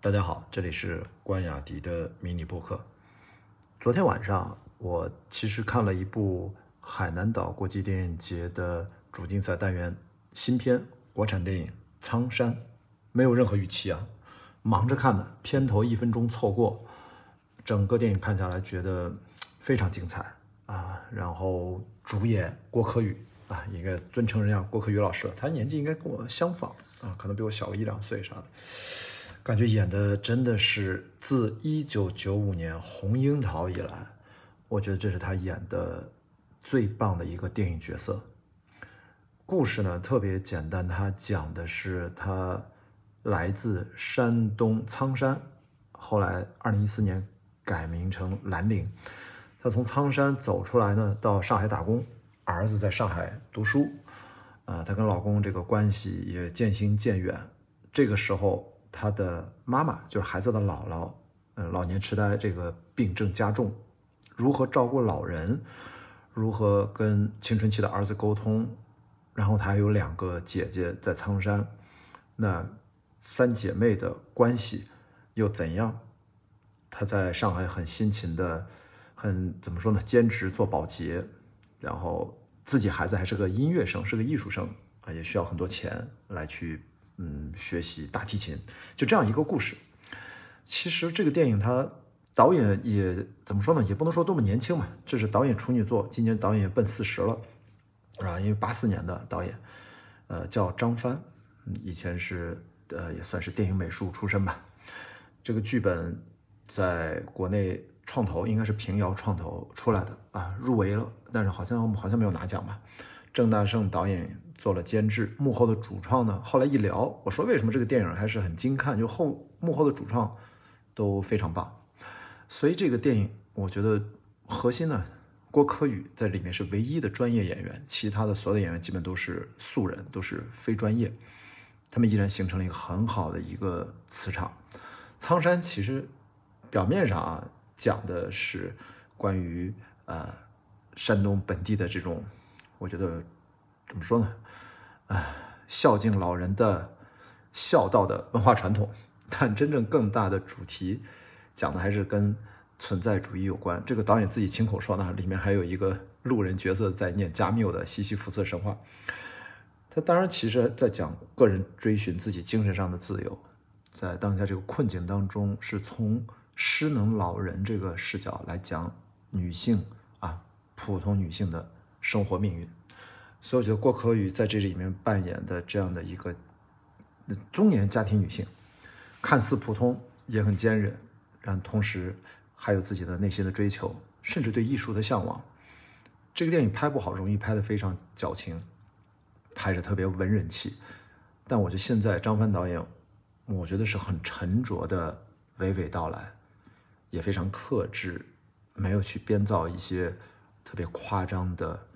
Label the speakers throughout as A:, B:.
A: 大家好，这里是关雅迪的迷你播客。昨天晚上，我其实看了一部海南岛国际电影节的主竞赛单元新片国产电影《苍山》，没有任何预期啊，忙着看的，片头一分钟错过，整个电影看下来觉得非常精彩啊。然后主演郭可宇啊，应该尊称人家郭可宇老师，他年纪应该跟我相仿啊，可能比我小个一两岁啥的。感觉演的真的是自一九九五年《红樱桃》以来，我觉得这是他演的最棒的一个电影角色。故事呢特别简单，他讲的是他来自山东苍山，后来二零一四年改名成兰陵。他从苍山走出来呢，到上海打工，儿子在上海读书，啊，他跟老公这个关系也渐行渐远。这个时候。他的妈妈就是孩子的姥姥，嗯，老年痴呆这个病症加重，如何照顾老人，如何跟青春期的儿子沟通，然后他还有两个姐姐在苍山，那三姐妹的关系又怎样？他在上海很辛勤的，很怎么说呢？兼职做保洁，然后自己孩子还是个音乐生，是个艺术生啊，也需要很多钱来去。嗯，学习大提琴，就这样一个故事。其实这个电影，它导演也怎么说呢？也不能说多么年轻嘛。这是导演处女作，今年导演也奔四十了，啊，因为八四年的导演，呃，叫张帆，以前是呃也算是电影美术出身吧。这个剧本在国内创投，应该是平遥创投出来的啊，入围了，但是好像好像没有拿奖吧。郑大圣导演。做了监制，幕后的主创呢？后来一聊，我说为什么这个电影还是很精看？就后幕后的主创都非常棒，所以这个电影我觉得核心呢，郭柯宇在里面是唯一的专业演员，其他的所有的演员基本都是素人，都是非专业，他们依然形成了一个很好的一个磁场。苍山其实表面上啊讲的是关于呃山东本地的这种，我觉得怎么说呢？啊，孝敬老人的孝道的文化传统，但真正更大的主题讲的还是跟存在主义有关。这个导演自己亲口说呢，里面还有一个路人角色在念加缪的西西弗斯神话。他当然其实在讲个人追寻自己精神上的自由，在当下这个困境当中，是从失能老人这个视角来讲女性啊，普通女性的生活命运。所以我觉得郭可宇在这里面扮演的这样的一个中年家庭女性，看似普通也很坚韧，但同时还有自己的内心的追求，甚至对艺术的向往。这个电影拍不好容易拍得非常矫情，拍着特别文人气。但我觉得现在张帆导演，我觉得是很沉着的娓娓道来，也非常克制，没有去编造一些特别夸张的，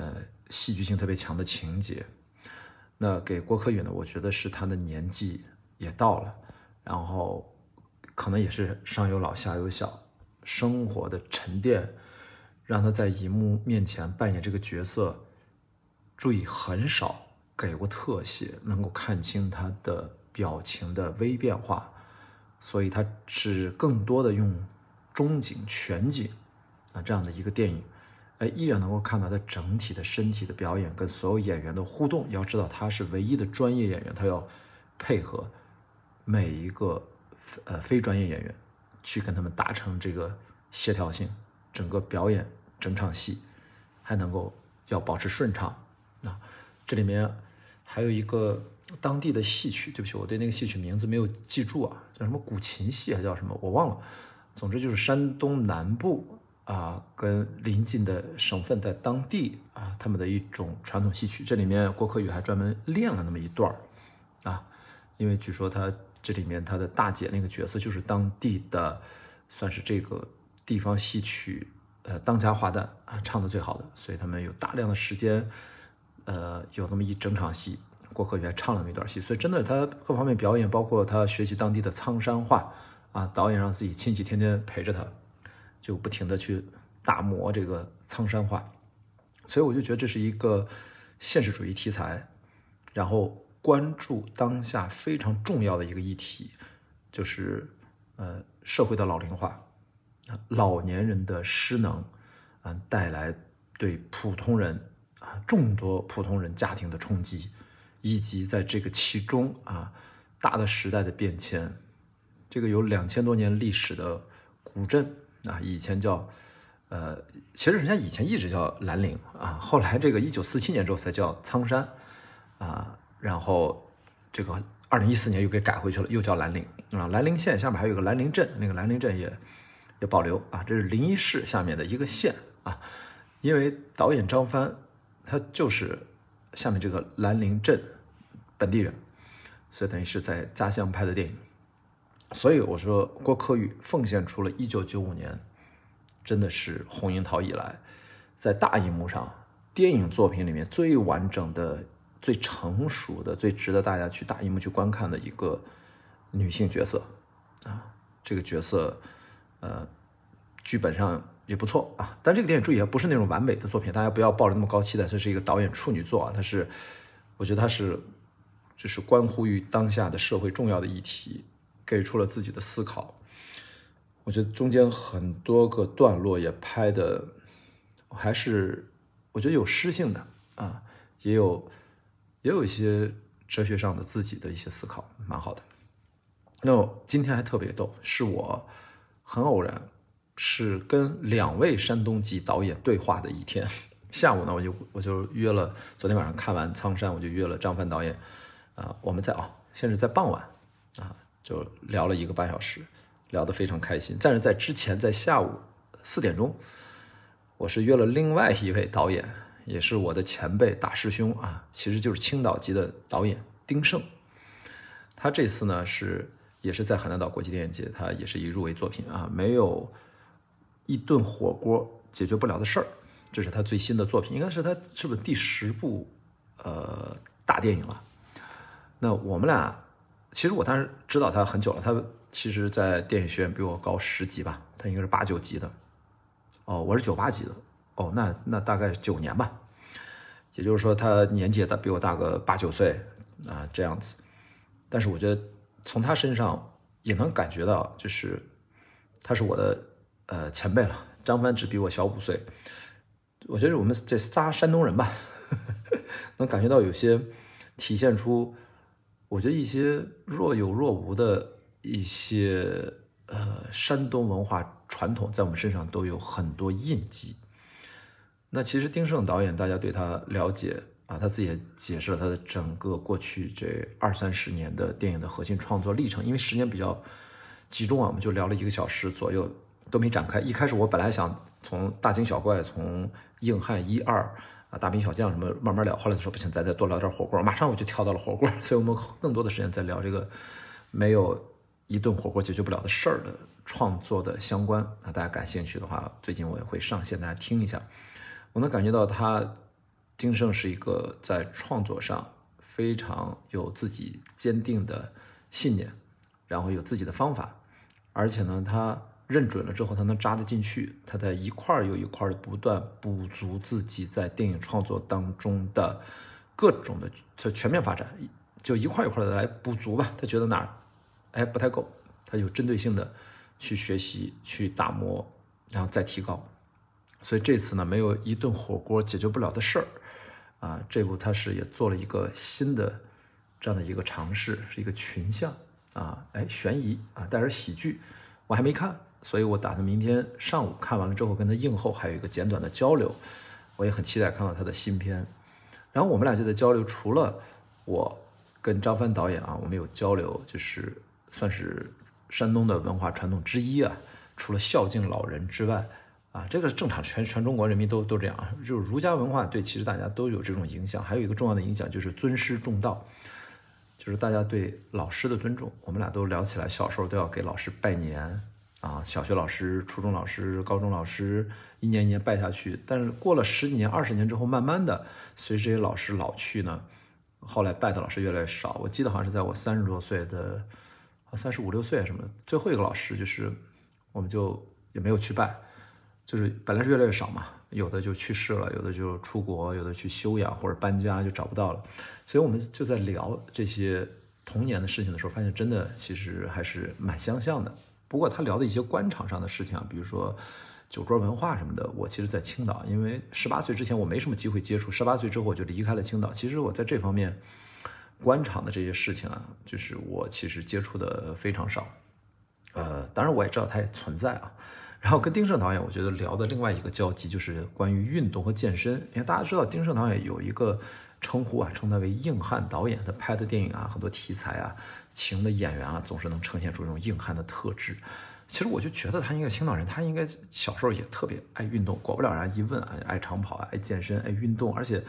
A: 呃。戏剧性特别强的情节，那给郭可宇呢？我觉得是他的年纪也到了，然后可能也是上有老下有小，生活的沉淀，让他在荧幕面前扮演这个角色，注意很少给过特写，能够看清他的表情的微变化，所以他是更多的用中景、全景啊这样的一个电影。哎，依然能够看到他整体的身体的表演跟所有演员的互动。要知道，他是唯一的专业演员，他要配合每一个呃非专业演员去跟他们达成这个协调性。整个表演整场戏还能够要保持顺畅啊。这里面还有一个当地的戏曲，对不起，我对那个戏曲名字没有记住啊，叫什么古琴戏还叫什么，我忘了。总之就是山东南部。啊，跟邻近的省份在当地啊，他们的一种传统戏曲，这里面郭可宇还专门练了那么一段儿，啊，因为据说他这里面他的大姐那个角色就是当地的，算是这个地方戏曲呃当家花旦啊，唱的最好的，所以他们有大量的时间，呃，有那么一整场戏，郭可宇还唱了那么一段戏，所以真的他各方面表演，包括他学习当地的苍山话啊，导演让自己亲戚天天陪着他。就不停的去打磨这个苍山画，所以我就觉得这是一个现实主义题材，然后关注当下非常重要的一个议题，就是呃社会的老龄化，老年人的失能嗯带来对普通人啊众多普通人家庭的冲击，以及在这个其中啊大的时代的变迁，这个有两千多年历史的古镇啊，以前叫。呃，其实人家以前一直叫兰陵啊，后来这个一九四七年之后才叫苍山，啊，然后这个二零一四年又给改回去了，又叫兰陵啊。兰陵县下面还有个兰陵镇，那个兰陵镇也也保留啊，这是临沂市下面的一个县啊。因为导演张帆他就是下面这个兰陵镇本地人，所以等于是在家乡拍的电影。所以我说郭柯宇奉献出了一九九五年。真的是红樱桃以来，在大荧幕上电影作品里面最完整的、最成熟的、最值得大家去大荧幕去观看的一个女性角色啊！这个角色，呃，剧本上也不错啊。但这个电影注意啊，不是那种完美的作品，大家不要抱着那么高期待。这是一个导演处女作啊，它是，我觉得它是，就是关乎于当下的社会重要的议题，给出了自己的思考。我觉得中间很多个段落也拍的，还是我觉得有诗性的啊，也有也有一些哲学上的自己的一些思考，蛮好的。那今天还特别逗，是我很偶然，是跟两位山东籍导演对话的一天。下午呢，我就我就约了，昨天晚上看完《苍山》，我就约了张帆导演，啊，我们在啊，现在在傍晚，就聊了一个半小时。聊得非常开心，但是在之前，在下午四点钟，我是约了另外一位导演，也是我的前辈大师兄啊，其实就是青岛籍的导演丁晟。他这次呢是也是在海南岛国际电影节，他也是以入围作品啊，没有一顿火锅解决不了的事儿，这是他最新的作品，应该是他是不是第十部呃大电影了？那我们俩其实我当时知道他很久了，他。其实，在电影学院比我高十级吧，他应该是八九级的，哦，我是九八级的，哦，那那大概九年吧，也就是说他年纪也大比我大个八九岁啊这样子，但是我觉得从他身上也能感觉到，就是他是我的呃前辈了，张帆只比我小五岁，我觉得我们这仨山东人吧，能感觉到有些体现出，我觉得一些若有若无的。一些呃山东文化传统在我们身上都有很多印记。那其实丁晟导演，大家对他了解啊，他自己也解释了他的整个过去这二三十年的电影的核心创作历程。因为时间比较集中啊，我们就聊了一个小时左右，都没展开。一开始我本来想从大惊小怪，从硬汉一二啊大兵小将什么慢慢聊，后来他说不行，咱再多聊点火锅，马上我就跳到了火锅。所以我们更多的时间在聊这个没有。一顿火锅解决不了的事儿的创作的相关啊，大家感兴趣的话，最近我也会上线，大家听一下。我能感觉到他丁晟是一个在创作上非常有自己坚定的信念，然后有自己的方法，而且呢，他认准了之后，他能扎得进去，他在一块儿又一块儿的不断补足自己在电影创作当中的各种的就全面发展，就一块一块的来补足吧。他觉得哪儿？哎，不太够，他有针对性的去学习、去打磨，然后再提高。所以这次呢，没有一顿火锅解决不了的事儿啊。这部他是也做了一个新的这样的一个尝试，是一个群像啊，哎，悬疑啊，带点喜剧。我还没看，所以我打算明天上午看完了之后跟他映后还有一个简短的交流。我也很期待看到他的新片。然后我们俩就在交流，除了我跟张帆导演啊，我们有交流，就是。算是山东的文化传统之一啊，除了孝敬老人之外，啊，这个正常，全全中国人民都都这样啊。就是儒家文化对，其实大家都有这种影响。还有一个重要的影响就是尊师重道，就是大家对老师的尊重。我们俩都聊起来，小时候都要给老师拜年啊，小学老师、初中老师、高中老师，一年一年拜下去。但是过了十几年、二十年之后，慢慢的随着这些老师老去呢，后来拜的老师越来越少。我记得好像是在我三十多岁的。三十五六岁什么，最后一个老师就是，我们就也没有去拜，就是本来是越来越少嘛，有的就去世了，有的就出国，有的去休养或者搬家就找不到了，所以我们就在聊这些童年的事情的时候，发现真的其实还是蛮相像的。不过他聊的一些官场上的事情啊，比如说酒桌文化什么的，我其实在青岛，因为十八岁之前我没什么机会接触，十八岁之后我就离开了青岛。其实我在这方面官场的这些事情啊，就是我其实接触的非常少。呃，当然我也知道它也存在啊。然后跟丁晟导演，我觉得聊的另外一个交集就是关于运动和健身。因为大家知道丁晟导演有一个称呼啊，称他为硬汉导演。他拍的电影啊，很多题材啊。请的演员啊，总是能呈现出这种硬汉的特质。其实我就觉得他应该青岛人，他应该小时候也特别爱运动。果不了，人家一问啊，爱长跑啊，爱健身，爱运动，而且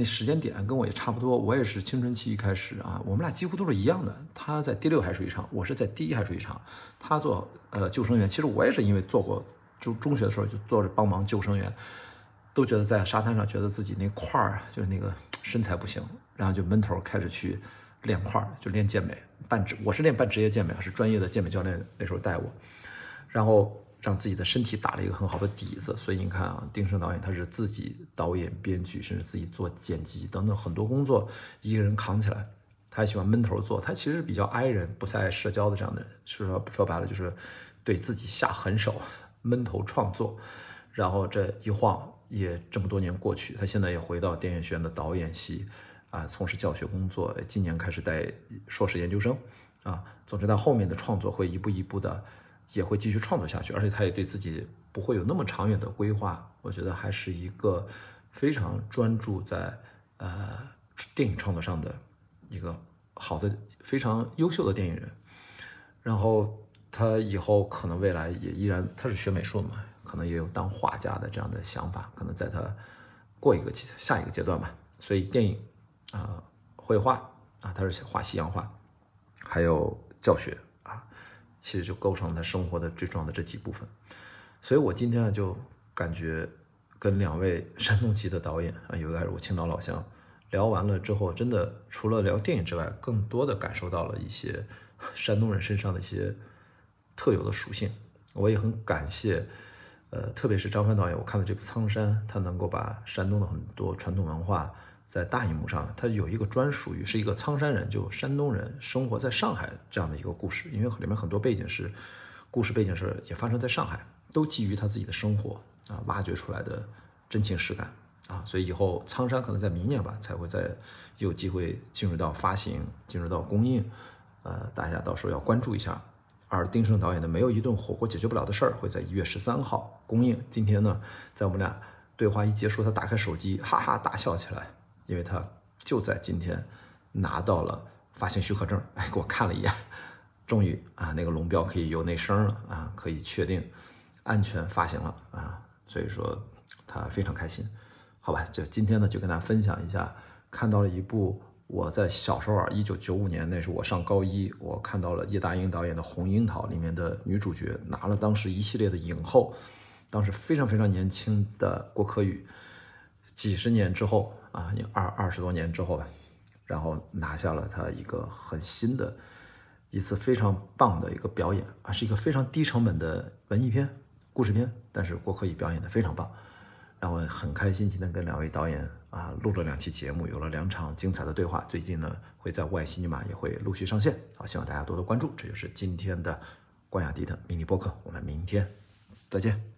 A: 那时间点跟我也差不多。我也是青春期一开始啊，我们俩几乎都是一样的。他在第六海水浴场，我是在第一海水浴场。他做呃救生员，其实我也是因为做过，就中学的时候就做着帮忙救生员，都觉得在沙滩上觉得自己那块儿，就是那个身材不行，然后就闷头开始去。练块儿就练健美，半职我是练半职业健美，是专业的健美教练那时候带我，然后让自己的身体打了一个很好的底子。所以你看啊，丁晟导演他是自己导演、编剧，甚至自己做剪辑等等很多工作一个人扛起来。他喜欢闷头做，他其实比较 i 人，不太爱社交的这样的人。说说白了就是对自己下狠手，闷头创作。然后这一晃也这么多年过去，他现在也回到电影学院的导演系。啊，从事教学工作，今年开始带硕士研究生，啊，总之他后面的创作会一步一步的，也会继续创作下去，而且他也对自己不会有那么长远的规划，我觉得还是一个非常专注在呃电影创作上的一个好的、非常优秀的电影人。然后他以后可能未来也依然，他是学美术的嘛，可能也有当画家的这样的想法，可能在他过一个下一个阶段吧。所以电影。啊，绘画啊，他是画西洋画，还有教学，其实就构成了他生活的最重要的这几部分。所以我今天呢，就感觉跟两位山东籍的导演啊，有一个是我青岛老乡，聊完了之后，真的除了聊电影之外，更多的感受到了一些山东人身上的一些特有的属性。我也很感谢，呃，特别是张帆导演，我看了这部《苍山》，他能够把山东的很多传统文化。在大荧幕上，他有一个专属于是一个苍山人，就山东人生活在上海这样的一个故事，因为里面很多背景是，故事背景是也发生在上海，都基于他自己的生活啊，挖掘出来的真情实感啊，所以以后苍山可能在明年吧才会再有机会进入到发行，进入到公映，呃，大家到时候要关注一下。而丁晟导演的没有一顿火锅解决不了的事儿会在一月十三号公映。今天呢，在我们俩对话一结束，他打开手机，哈哈大笑起来。因为他就在今天拿到了发行许可证，哎，给我看了一眼，终于啊，那个龙标可以有那声了啊，可以确定安全发行了啊，所以说他非常开心，好吧，就今天呢就跟大家分享一下，看到了一部我在小时候啊，一九九五年那时候我上高一，我看到了叶大鹰导演的《红樱桃》里面的女主角拿了当时一系列的影后，当时非常非常年轻的郭可宇，几十年之后。啊，你二二十多年之后吧，然后拿下了他一个很新的一次非常棒的一个表演啊，是一个非常低成本的文艺片、故事片，但是郭可以表演的非常棒，让我很开心。今天跟两位导演啊录了两期节目，有了两场精彩的对话。最近呢会在外星尼玛也会陆续上线，好，希望大家多多关注。这就是今天的关雅迪的迷你播客，我们明天再见。